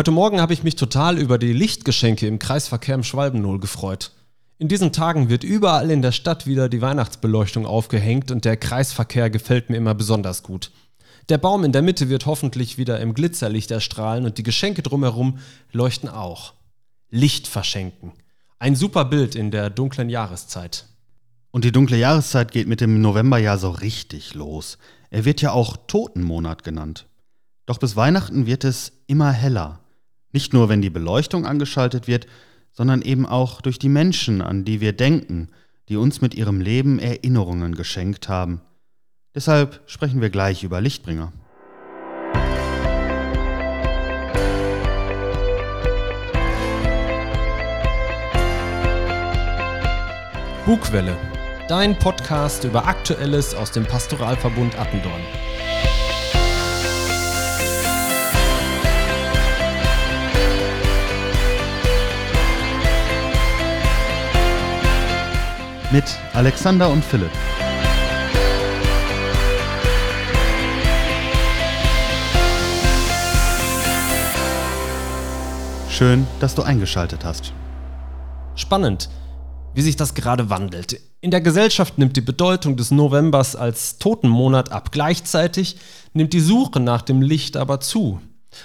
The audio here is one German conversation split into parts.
Heute Morgen habe ich mich total über die Lichtgeschenke im Kreisverkehr im Schwalbenol gefreut. In diesen Tagen wird überall in der Stadt wieder die Weihnachtsbeleuchtung aufgehängt und der Kreisverkehr gefällt mir immer besonders gut. Der Baum in der Mitte wird hoffentlich wieder im Glitzerlicht erstrahlen und die Geschenke drumherum leuchten auch. Licht verschenken. Ein super Bild in der dunklen Jahreszeit. Und die dunkle Jahreszeit geht mit dem November ja so richtig los. Er wird ja auch Totenmonat genannt. Doch bis Weihnachten wird es immer heller. Nicht nur, wenn die Beleuchtung angeschaltet wird, sondern eben auch durch die Menschen, an die wir denken, die uns mit ihrem Leben Erinnerungen geschenkt haben. Deshalb sprechen wir gleich über Lichtbringer. Bugwelle, dein Podcast über Aktuelles aus dem Pastoralverbund Attendorn. Mit Alexander und Philipp. Schön, dass du eingeschaltet hast. Spannend, wie sich das gerade wandelt. In der Gesellschaft nimmt die Bedeutung des Novembers als Totenmonat ab. Gleichzeitig nimmt die Suche nach dem Licht aber zu.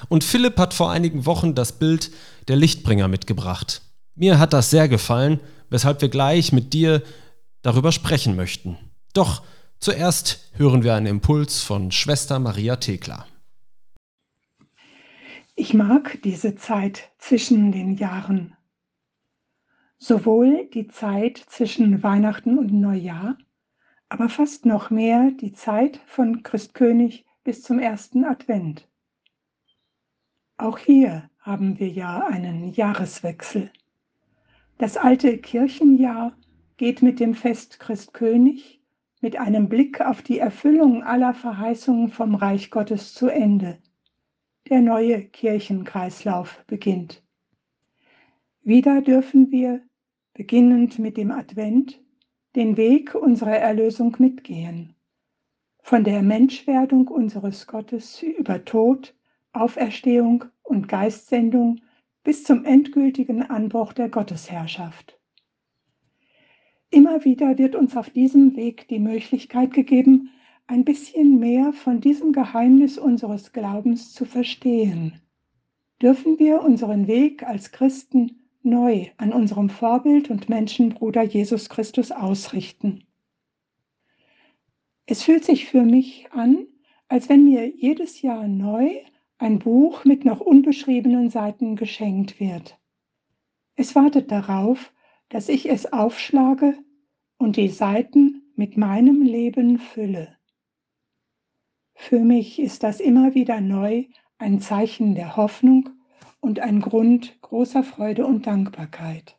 Und Philipp hat vor einigen Wochen das Bild der Lichtbringer mitgebracht. Mir hat das sehr gefallen weshalb wir gleich mit dir darüber sprechen möchten. Doch zuerst hören wir einen Impuls von Schwester Maria Thekla. Ich mag diese Zeit zwischen den Jahren. Sowohl die Zeit zwischen Weihnachten und Neujahr, aber fast noch mehr die Zeit von Christkönig bis zum ersten Advent. Auch hier haben wir ja einen Jahreswechsel. Das alte Kirchenjahr geht mit dem Fest Christkönig mit einem Blick auf die Erfüllung aller Verheißungen vom Reich Gottes zu Ende. Der neue Kirchenkreislauf beginnt. Wieder dürfen wir, beginnend mit dem Advent, den Weg unserer Erlösung mitgehen. Von der Menschwerdung unseres Gottes über Tod, Auferstehung und Geistsendung bis zum endgültigen Anbruch der Gottesherrschaft. Immer wieder wird uns auf diesem Weg die Möglichkeit gegeben, ein bisschen mehr von diesem Geheimnis unseres Glaubens zu verstehen. Dürfen wir unseren Weg als Christen neu an unserem Vorbild und Menschenbruder Jesus Christus ausrichten. Es fühlt sich für mich an, als wenn mir jedes Jahr neu ein Buch mit noch unbeschriebenen Seiten geschenkt wird. Es wartet darauf, dass ich es aufschlage und die Seiten mit meinem Leben fülle. Für mich ist das immer wieder neu ein Zeichen der Hoffnung und ein Grund großer Freude und Dankbarkeit.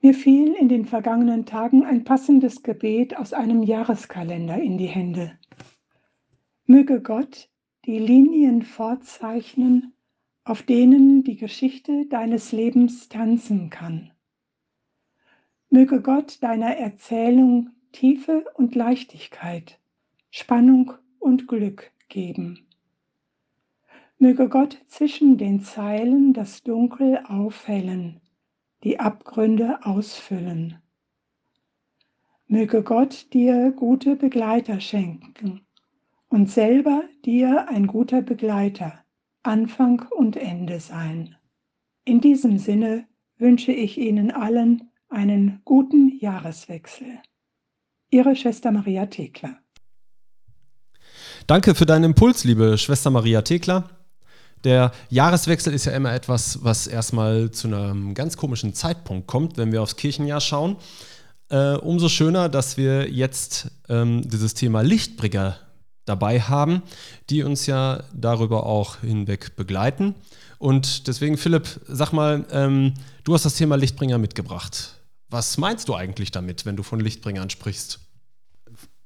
Mir fiel in den vergangenen Tagen ein passendes Gebet aus einem Jahreskalender in die Hände. Möge Gott die Linien vorzeichnen, auf denen die Geschichte deines Lebens tanzen kann. Möge Gott deiner Erzählung Tiefe und Leichtigkeit, Spannung und Glück geben. Möge Gott zwischen den Zeilen das Dunkel aufhellen, die Abgründe ausfüllen. Möge Gott dir gute Begleiter schenken, und selber dir ein guter Begleiter, Anfang und Ende sein. In diesem Sinne wünsche ich Ihnen allen einen guten Jahreswechsel. Ihre Schwester Maria Thekla. Danke für deinen Impuls, liebe Schwester Maria Thekla. Der Jahreswechsel ist ja immer etwas, was erstmal zu einem ganz komischen Zeitpunkt kommt, wenn wir aufs Kirchenjahr schauen. Äh, umso schöner, dass wir jetzt ähm, dieses Thema Lichtbringer dabei haben, die uns ja darüber auch hinweg begleiten. Und deswegen, Philipp, sag mal, ähm, du hast das Thema Lichtbringer mitgebracht. Was meinst du eigentlich damit, wenn du von Lichtbringern sprichst?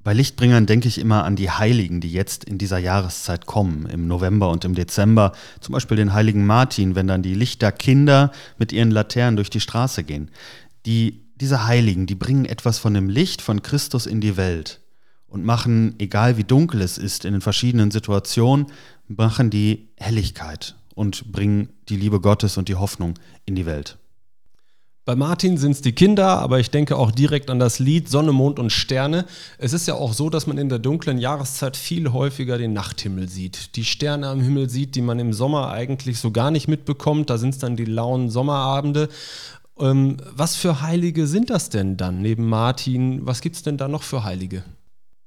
Bei Lichtbringern denke ich immer an die Heiligen, die jetzt in dieser Jahreszeit kommen, im November und im Dezember. Zum Beispiel den heiligen Martin, wenn dann die Lichterkinder mit ihren Laternen durch die Straße gehen. Die, diese Heiligen, die bringen etwas von dem Licht von Christus in die Welt und machen, egal wie dunkel es ist, in den verschiedenen Situationen, machen die Helligkeit und bringen die Liebe Gottes und die Hoffnung in die Welt. Bei Martin sind es die Kinder, aber ich denke auch direkt an das Lied Sonne, Mond und Sterne. Es ist ja auch so, dass man in der dunklen Jahreszeit viel häufiger den Nachthimmel sieht. Die Sterne am Himmel sieht, die man im Sommer eigentlich so gar nicht mitbekommt. Da sind es dann die lauen Sommerabende. Ähm, was für Heilige sind das denn dann neben Martin? Was gibt es denn da noch für Heilige?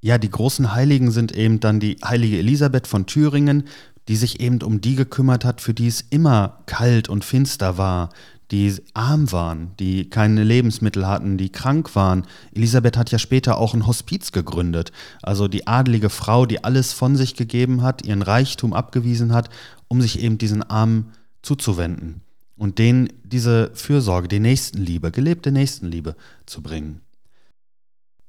Ja, die großen Heiligen sind eben dann die heilige Elisabeth von Thüringen, die sich eben um die gekümmert hat, für die es immer kalt und finster war, die arm waren, die keine Lebensmittel hatten, die krank waren. Elisabeth hat ja später auch ein Hospiz gegründet, also die adelige Frau, die alles von sich gegeben hat, ihren Reichtum abgewiesen hat, um sich eben diesen Armen zuzuwenden und denen diese Fürsorge, die Nächstenliebe, gelebte Nächstenliebe zu bringen.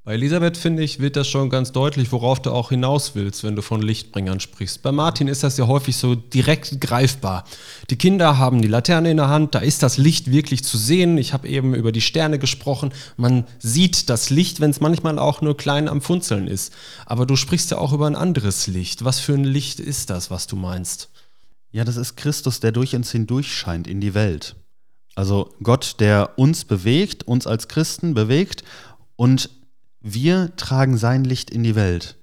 Bei Elisabeth, finde ich, wird das schon ganz deutlich, worauf du auch hinaus willst, wenn du von Lichtbringern sprichst. Bei Martin ist das ja häufig so direkt greifbar. Die Kinder haben die Laterne in der Hand, da ist das Licht wirklich zu sehen. Ich habe eben über die Sterne gesprochen. Man sieht das Licht, wenn es manchmal auch nur klein am Funzeln ist. Aber du sprichst ja auch über ein anderes Licht. Was für ein Licht ist das, was du meinst? Ja, das ist Christus, der durch uns hindurch scheint in die Welt. Also Gott, der uns bewegt, uns als Christen bewegt und wir tragen sein Licht in die Welt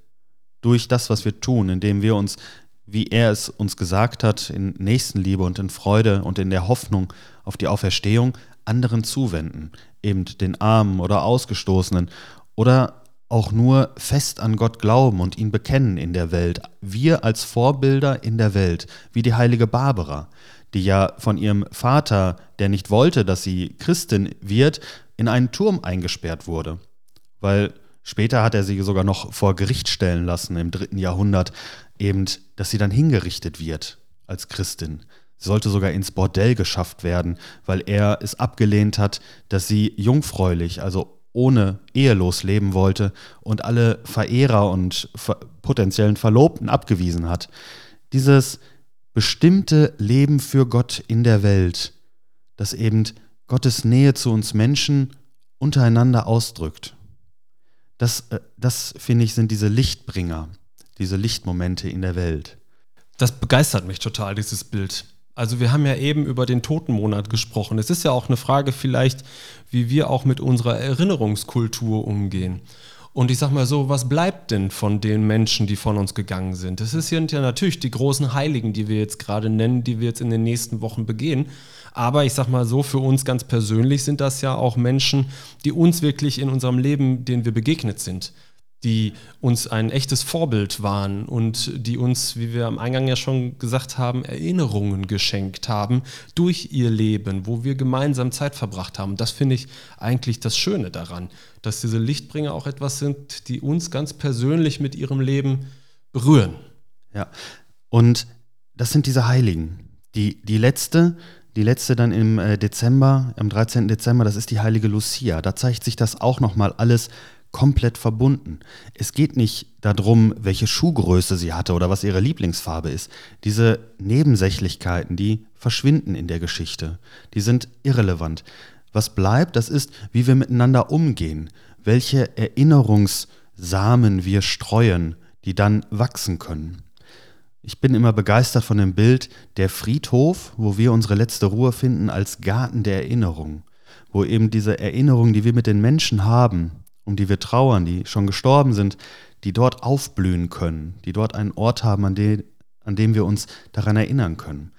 durch das, was wir tun, indem wir uns, wie er es uns gesagt hat, in Nächstenliebe und in Freude und in der Hoffnung auf die Auferstehung anderen zuwenden, eben den Armen oder Ausgestoßenen oder auch nur fest an Gott glauben und ihn bekennen in der Welt. Wir als Vorbilder in der Welt, wie die heilige Barbara, die ja von ihrem Vater, der nicht wollte, dass sie Christin wird, in einen Turm eingesperrt wurde weil später hat er sie sogar noch vor Gericht stellen lassen im dritten Jahrhundert, eben, dass sie dann hingerichtet wird als Christin. Sie sollte sogar ins Bordell geschafft werden, weil er es abgelehnt hat, dass sie jungfräulich, also ohne ehelos leben wollte und alle Verehrer und ver potenziellen Verlobten abgewiesen hat. Dieses bestimmte Leben für Gott in der Welt, das eben Gottes Nähe zu uns Menschen untereinander ausdrückt. Das, äh, das finde ich, sind diese Lichtbringer, diese Lichtmomente in der Welt. Das begeistert mich total, dieses Bild. Also wir haben ja eben über den Totenmonat gesprochen. Es ist ja auch eine Frage vielleicht, wie wir auch mit unserer Erinnerungskultur umgehen. Und ich sag mal so, was bleibt denn von den Menschen, die von uns gegangen sind? Es sind ja natürlich die großen Heiligen, die wir jetzt gerade nennen, die wir jetzt in den nächsten Wochen begehen. Aber ich sag mal so, für uns ganz persönlich sind das ja auch Menschen, die uns wirklich in unserem Leben, denen wir begegnet sind die uns ein echtes Vorbild waren und die uns, wie wir am Eingang ja schon gesagt haben, Erinnerungen geschenkt haben durch ihr Leben, wo wir gemeinsam Zeit verbracht haben. Das finde ich eigentlich das Schöne daran, dass diese Lichtbringer auch etwas sind, die uns ganz persönlich mit ihrem Leben berühren. Ja, und das sind diese Heiligen. Die, die letzte, die letzte dann im äh, Dezember, am 13. Dezember, das ist die heilige Lucia. Da zeigt sich das auch nochmal alles komplett verbunden. Es geht nicht darum, welche Schuhgröße sie hatte oder was ihre Lieblingsfarbe ist. Diese Nebensächlichkeiten, die verschwinden in der Geschichte. Die sind irrelevant. Was bleibt, das ist, wie wir miteinander umgehen, welche Erinnerungssamen wir streuen, die dann wachsen können. Ich bin immer begeistert von dem Bild der Friedhof, wo wir unsere letzte Ruhe finden, als Garten der Erinnerung, wo eben diese Erinnerungen, die wir mit den Menschen haben, um die wir trauern, die schon gestorben sind, die dort aufblühen können, die dort einen Ort haben, an, de, an dem wir uns daran erinnern können.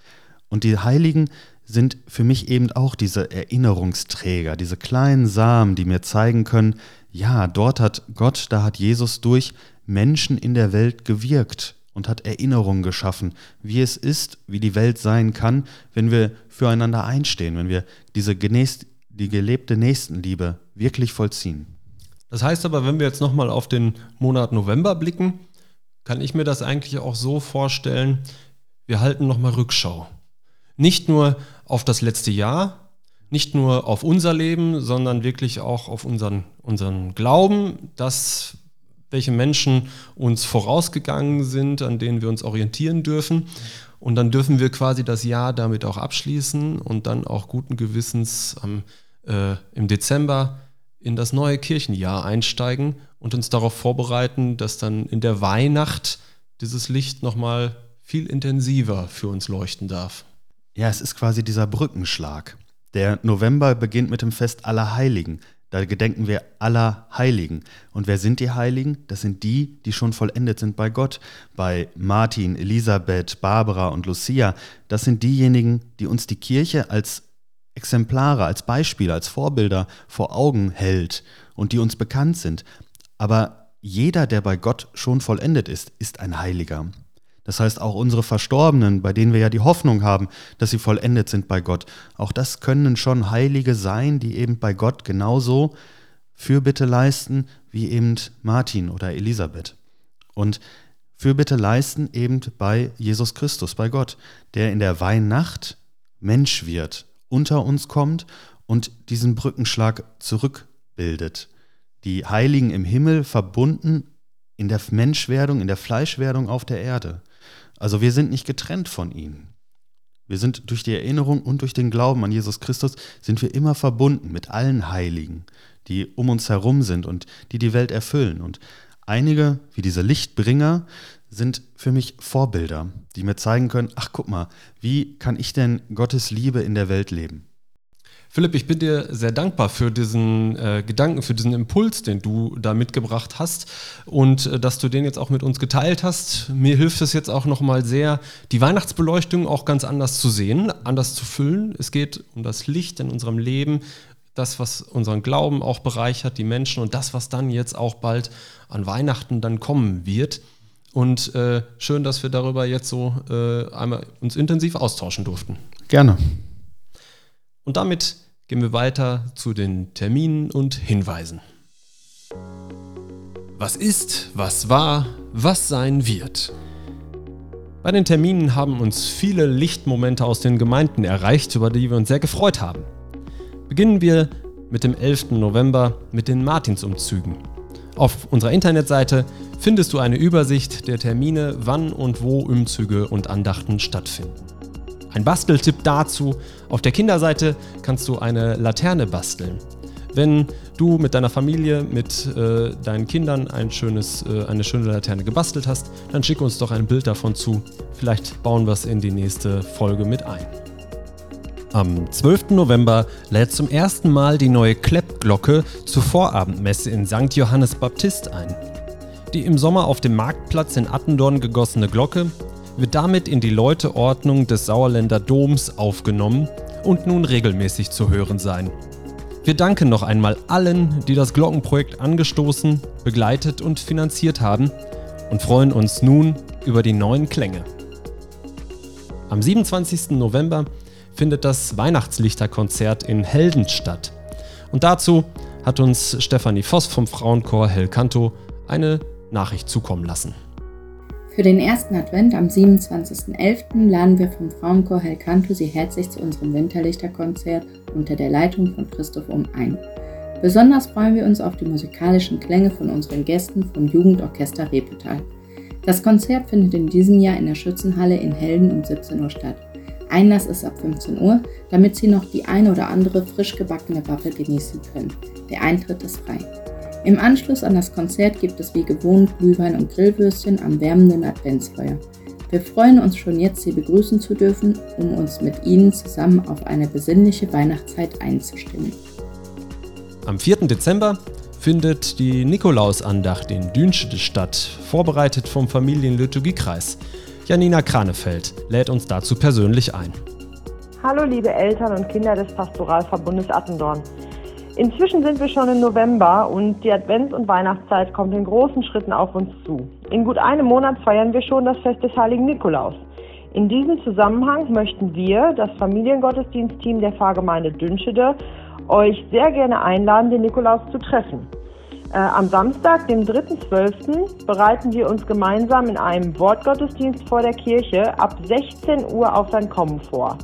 Und die Heiligen sind für mich eben auch diese Erinnerungsträger, diese kleinen Samen, die mir zeigen können, ja, dort hat Gott, da hat Jesus durch Menschen in der Welt gewirkt und hat Erinnerungen geschaffen, wie es ist, wie die Welt sein kann, wenn wir füreinander einstehen, wenn wir diese genäst, die gelebte Nächstenliebe wirklich vollziehen. Das heißt aber, wenn wir jetzt nochmal auf den Monat November blicken, kann ich mir das eigentlich auch so vorstellen, wir halten nochmal Rückschau. Nicht nur auf das letzte Jahr, nicht nur auf unser Leben, sondern wirklich auch auf unseren, unseren Glauben, dass welche Menschen uns vorausgegangen sind, an denen wir uns orientieren dürfen. Und dann dürfen wir quasi das Jahr damit auch abschließen und dann auch guten Gewissens am, äh, im Dezember in das neue Kirchenjahr einsteigen und uns darauf vorbereiten, dass dann in der Weihnacht dieses Licht nochmal viel intensiver für uns leuchten darf. Ja, es ist quasi dieser Brückenschlag. Der November beginnt mit dem Fest aller Heiligen. Da gedenken wir aller Heiligen. Und wer sind die Heiligen? Das sind die, die schon vollendet sind bei Gott. Bei Martin, Elisabeth, Barbara und Lucia. Das sind diejenigen, die uns die Kirche als Exemplare, als Beispiele, als Vorbilder vor Augen hält und die uns bekannt sind. Aber jeder, der bei Gott schon vollendet ist, ist ein Heiliger. Das heißt, auch unsere Verstorbenen, bei denen wir ja die Hoffnung haben, dass sie vollendet sind bei Gott, auch das können schon Heilige sein, die eben bei Gott genauso Fürbitte leisten wie eben Martin oder Elisabeth. Und Fürbitte leisten eben bei Jesus Christus, bei Gott, der in der Weihnacht Mensch wird, unter uns kommt und diesen Brückenschlag zurückbildet. Die Heiligen im Himmel verbunden in der Menschwerdung, in der Fleischwerdung auf der Erde. Also wir sind nicht getrennt von ihnen. Wir sind durch die Erinnerung und durch den Glauben an Jesus Christus sind wir immer verbunden mit allen Heiligen, die um uns herum sind und die die Welt erfüllen. Und einige, wie diese Lichtbringer, sind für mich Vorbilder, die mir zeigen können, ach guck mal, wie kann ich denn Gottes Liebe in der Welt leben? Philipp, ich bin dir sehr dankbar für diesen äh, Gedanken, für diesen Impuls, den du da mitgebracht hast und äh, dass du den jetzt auch mit uns geteilt hast. Mir hilft es jetzt auch nochmal sehr, die Weihnachtsbeleuchtung auch ganz anders zu sehen, anders zu füllen. Es geht um das Licht in unserem Leben, das, was unseren Glauben auch bereichert, die Menschen und das, was dann jetzt auch bald an Weihnachten dann kommen wird. Und äh, schön, dass wir darüber jetzt so äh, einmal uns intensiv austauschen durften. Gerne. Und damit gehen wir weiter zu den Terminen und Hinweisen. Was ist, was war, was sein wird? Bei den Terminen haben uns viele Lichtmomente aus den Gemeinden erreicht, über die wir uns sehr gefreut haben. Beginnen wir mit dem 11. November mit den Martinsumzügen. Auf unserer Internetseite findest du eine Übersicht der Termine, wann und wo Umzüge und Andachten stattfinden. Ein Basteltipp dazu, auf der Kinderseite kannst du eine Laterne basteln. Wenn du mit deiner Familie, mit äh, deinen Kindern ein schönes, äh, eine schöne Laterne gebastelt hast, dann schick uns doch ein Bild davon zu. Vielleicht bauen wir es in die nächste Folge mit ein. Am 12. November lädt zum ersten Mal die neue Kleppglocke zur Vorabendmesse in St. Johannes Baptist ein. Die im Sommer auf dem Marktplatz in Attendorn gegossene Glocke wird damit in die Läuteordnung des Sauerländer Doms aufgenommen und nun regelmäßig zu hören sein. Wir danken noch einmal allen, die das Glockenprojekt angestoßen, begleitet und finanziert haben und freuen uns nun über die neuen Klänge. Am 27. November findet das Weihnachtslichterkonzert in Helden statt. Und dazu hat uns Stefanie Voss vom Frauenchor Helcanto eine Nachricht zukommen lassen. Für den ersten Advent am 27.11. laden wir vom Frauenchor Helcanto Sie herzlich zu unserem Winterlichterkonzert unter der Leitung von Christoph Um ein. Besonders freuen wir uns auf die musikalischen Klänge von unseren Gästen vom Jugendorchester Repetal. Das Konzert findet in diesem Jahr in der Schützenhalle in Helden um 17 Uhr statt. Einlass ist ab 15 Uhr, damit Sie noch die eine oder andere frisch gebackene Waffel genießen können. Der Eintritt ist frei. Im Anschluss an das Konzert gibt es wie gewohnt Glühwein und Grillwürstchen am wärmenden Adventsfeuer. Wir freuen uns schon jetzt, Sie begrüßen zu dürfen, um uns mit Ihnen zusammen auf eine besinnliche Weihnachtszeit einzustimmen. Am 4. Dezember findet die Nikolausandacht in Dünschede statt, vorbereitet vom Familienliturgiekreis. Janina Kranefeld lädt uns dazu persönlich ein. Hallo liebe Eltern und Kinder des Pastoralverbundes Attendorn. Inzwischen sind wir schon im November und die Advents- und Weihnachtszeit kommt in großen Schritten auf uns zu. In gut einem Monat feiern wir schon das Fest des heiligen Nikolaus. In diesem Zusammenhang möchten wir, das Familiengottesdienstteam der Pfarrgemeinde Dünschede, euch sehr gerne einladen, den Nikolaus zu treffen. Äh, am Samstag, dem 3.12., bereiten wir uns gemeinsam in einem Wortgottesdienst vor der Kirche ab 16 Uhr auf sein Kommen vor.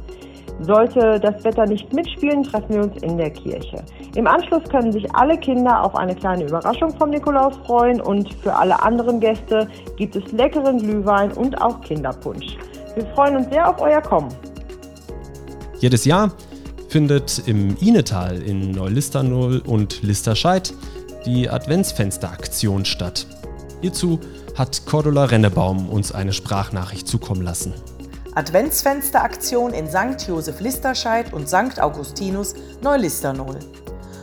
Sollte das Wetter nicht mitspielen, treffen wir uns in der Kirche. Im Anschluss können sich alle Kinder auf eine kleine Überraschung vom Nikolaus freuen und für alle anderen Gäste gibt es leckeren Glühwein und auch Kinderpunsch. Wir freuen uns sehr auf euer Kommen. Jedes Jahr findet im Inetal in Neulisternull und Listerscheid die Adventsfensteraktion statt. Hierzu hat Cordula Rennebaum uns eine Sprachnachricht zukommen lassen. Adventsfensteraktion in St. Josef Listerscheid und St. Augustinus Neulisternol.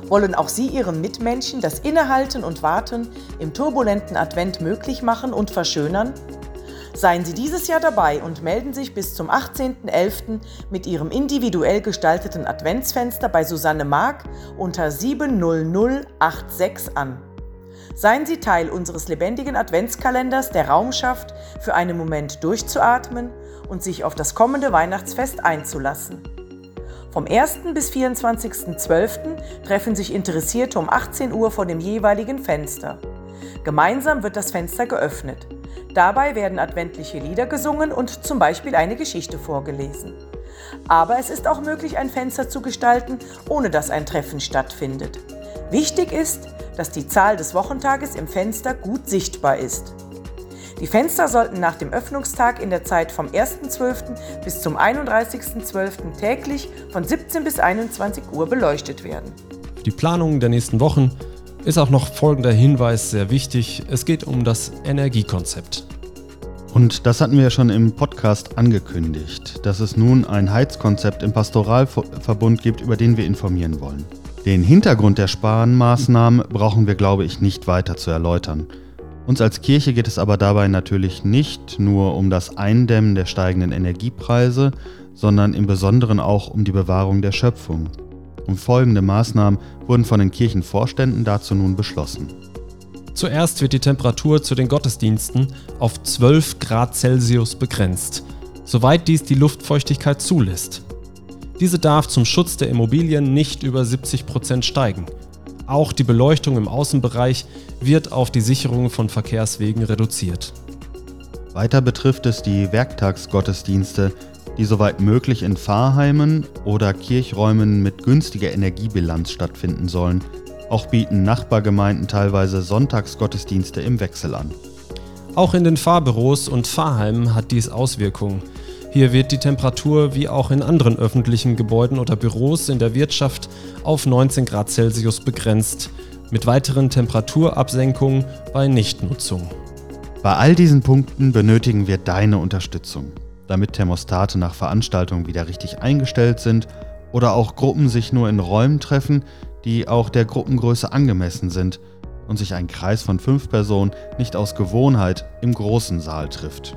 Wollen auch Sie Ihren Mitmenschen das Innehalten und Warten im turbulenten Advent möglich machen und verschönern? Seien Sie dieses Jahr dabei und melden sich bis zum 18.11. mit Ihrem individuell gestalteten Adventsfenster bei Susanne Mark unter 70086 an. Seien Sie Teil unseres lebendigen Adventskalenders, der Raum schafft, für einen Moment durchzuatmen und sich auf das kommende Weihnachtsfest einzulassen. Vom 1. bis 24.12. treffen sich Interessierte um 18 Uhr vor dem jeweiligen Fenster. Gemeinsam wird das Fenster geöffnet. Dabei werden adventliche Lieder gesungen und zum Beispiel eine Geschichte vorgelesen. Aber es ist auch möglich, ein Fenster zu gestalten, ohne dass ein Treffen stattfindet. Wichtig ist, dass die Zahl des Wochentages im Fenster gut sichtbar ist. Die Fenster sollten nach dem Öffnungstag in der Zeit vom 1.12. bis zum 31.12. täglich von 17 bis 21 Uhr beleuchtet werden. Für die Planung der nächsten Wochen ist auch noch folgender Hinweis sehr wichtig. Es geht um das Energiekonzept. Und das hatten wir ja schon im Podcast angekündigt, dass es nun ein Heizkonzept im Pastoralverbund gibt, über den wir informieren wollen. Den Hintergrund der Sparmaßnahmen brauchen wir, glaube ich, nicht weiter zu erläutern. Uns als Kirche geht es aber dabei natürlich nicht nur um das Eindämmen der steigenden Energiepreise, sondern im Besonderen auch um die Bewahrung der Schöpfung. Und folgende Maßnahmen wurden von den Kirchenvorständen dazu nun beschlossen. Zuerst wird die Temperatur zu den Gottesdiensten auf 12 Grad Celsius begrenzt, soweit dies die Luftfeuchtigkeit zulässt. Diese darf zum Schutz der Immobilien nicht über 70 Prozent steigen auch die Beleuchtung im Außenbereich wird auf die Sicherung von Verkehrswegen reduziert. Weiter betrifft es die Werktagsgottesdienste, die soweit möglich in Pfarrheimen oder Kirchräumen mit günstiger Energiebilanz stattfinden sollen. Auch bieten Nachbargemeinden teilweise Sonntagsgottesdienste im Wechsel an. Auch in den Fahrbüros und Fahrheimen hat dies Auswirkungen. Hier wird die Temperatur wie auch in anderen öffentlichen Gebäuden oder Büros in der Wirtschaft auf 19 Grad Celsius begrenzt, mit weiteren Temperaturabsenkungen bei Nichtnutzung. Bei all diesen Punkten benötigen wir deine Unterstützung, damit Thermostate nach Veranstaltungen wieder richtig eingestellt sind oder auch Gruppen sich nur in Räumen treffen, die auch der Gruppengröße angemessen sind und sich ein Kreis von fünf Personen nicht aus Gewohnheit im großen Saal trifft.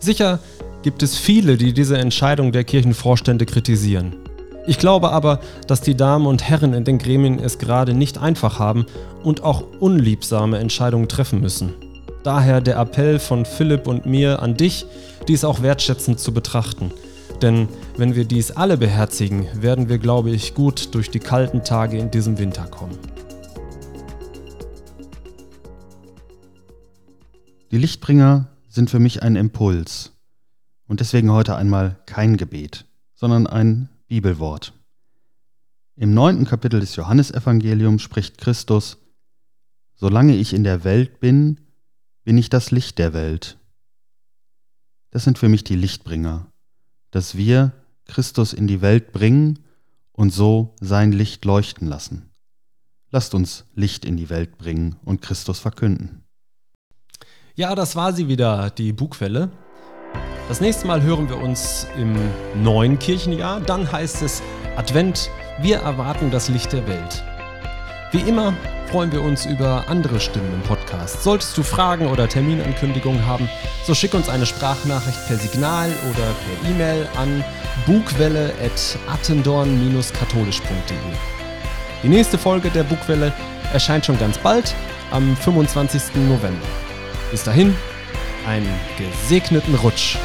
Sicher gibt es viele, die diese Entscheidung der Kirchenvorstände kritisieren. Ich glaube aber, dass die Damen und Herren in den Gremien es gerade nicht einfach haben und auch unliebsame Entscheidungen treffen müssen. Daher der Appell von Philipp und mir an dich, dies auch wertschätzend zu betrachten. Denn wenn wir dies alle beherzigen, werden wir, glaube ich, gut durch die kalten Tage in diesem Winter kommen. Die Lichtbringer sind für mich ein Impuls, und deswegen heute einmal kein Gebet, sondern ein Bibelwort. Im neunten Kapitel des Johannesevangeliums spricht Christus, Solange ich in der Welt bin, bin ich das Licht der Welt. Das sind für mich die Lichtbringer, dass wir Christus in die Welt bringen und so sein Licht leuchten lassen. Lasst uns Licht in die Welt bringen und Christus verkünden. Ja, das war sie wieder, die Bugwelle. Das nächste Mal hören wir uns im neuen Kirchenjahr. Dann heißt es Advent, wir erwarten das Licht der Welt. Wie immer freuen wir uns über andere Stimmen im Podcast. Solltest du Fragen oder Terminankündigungen haben, so schick uns eine Sprachnachricht per Signal oder per E-Mail an bugwelle.attendorn-katholisch.de. Die nächste Folge der Bugwelle erscheint schon ganz bald, am 25. November. Bis dahin, einen gesegneten Rutsch.